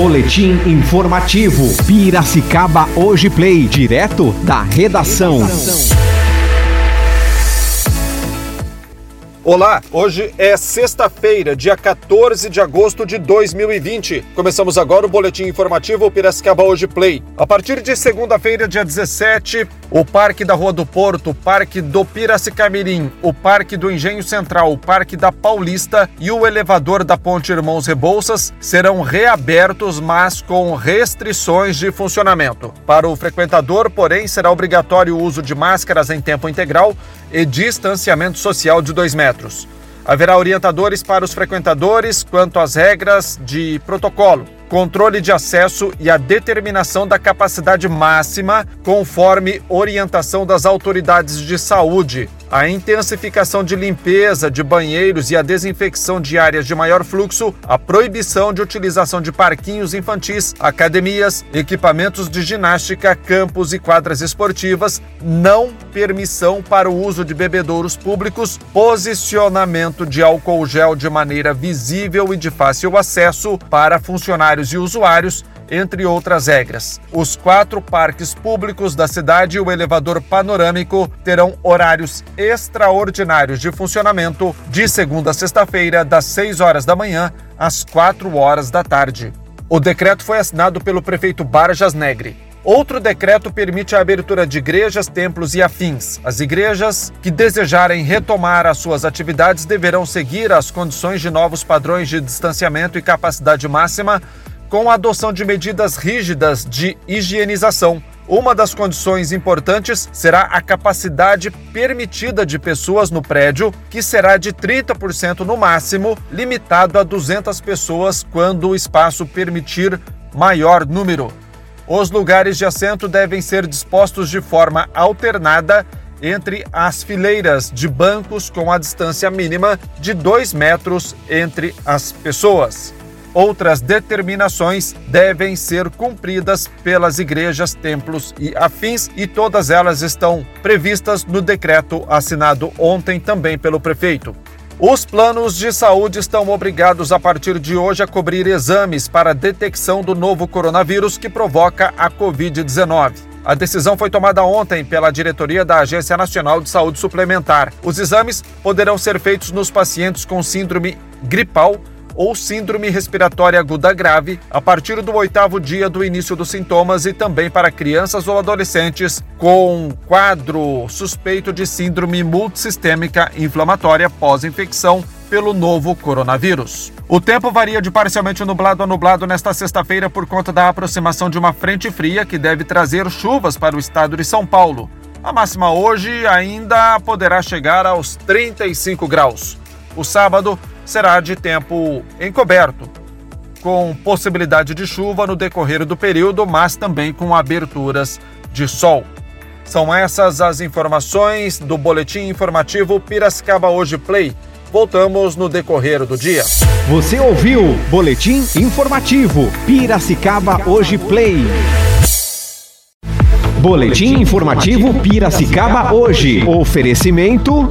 Boletim informativo. Piracicaba Hoje Play, direto da redação. Olá, hoje é sexta-feira, dia 14 de agosto de 2020. Começamos agora o boletim informativo Piracicaba Hoje Play. A partir de segunda-feira, dia 17, o Parque da Rua do Porto, o Parque do Piracicamirim, o Parque do Engenho Central, o Parque da Paulista e o elevador da Ponte Irmãos Rebouças serão reabertos, mas com restrições de funcionamento. Para o frequentador, porém, será obrigatório o uso de máscaras em tempo integral e distanciamento social de 2 metros. Haverá orientadores para os frequentadores quanto às regras de protocolo, controle de acesso e a determinação da capacidade máxima conforme orientação das autoridades de saúde a intensificação de limpeza de banheiros e a desinfecção de áreas de maior fluxo, a proibição de utilização de parquinhos infantis, academias, equipamentos de ginástica, campos e quadras esportivas, não permissão para o uso de bebedouros públicos, posicionamento de álcool gel de maneira visível e de fácil acesso para funcionários e usuários entre outras regras. Os quatro parques públicos da cidade e o elevador panorâmico terão horários extraordinários de funcionamento de segunda a sexta-feira, das 6 horas da manhã às 4 horas da tarde. O decreto foi assinado pelo prefeito Barjas Negre. Outro decreto permite a abertura de igrejas, templos e afins. As igrejas que desejarem retomar as suas atividades deverão seguir as condições de novos padrões de distanciamento e capacidade máxima com a adoção de medidas rígidas de higienização. Uma das condições importantes será a capacidade permitida de pessoas no prédio, que será de 30% no máximo, limitado a 200 pessoas quando o espaço permitir maior número. Os lugares de assento devem ser dispostos de forma alternada entre as fileiras de bancos com a distância mínima de 2 metros entre as pessoas. Outras determinações devem ser cumpridas pelas igrejas, templos e afins, e todas elas estão previstas no decreto assinado ontem também pelo prefeito. Os planos de saúde estão obrigados a partir de hoje a cobrir exames para detecção do novo coronavírus que provoca a Covid-19. A decisão foi tomada ontem pela diretoria da Agência Nacional de Saúde Suplementar. Os exames poderão ser feitos nos pacientes com síndrome gripal ou síndrome respiratória aguda grave a partir do oitavo dia do início dos sintomas e também para crianças ou adolescentes com quadro suspeito de síndrome multissistêmica inflamatória pós-infecção pelo novo coronavírus. O tempo varia de parcialmente nublado a nublado nesta sexta-feira por conta da aproximação de uma frente fria que deve trazer chuvas para o estado de São Paulo. A máxima hoje ainda poderá chegar aos 35 graus. O sábado será de tempo encoberto, com possibilidade de chuva no decorrer do período, mas também com aberturas de sol. São essas as informações do boletim informativo Piracicaba Hoje Play. Voltamos no decorrer do dia. Você ouviu Boletim Informativo Piracicaba Hoje Play. Boletim informativo Piracicaba Hoje. Oferecimento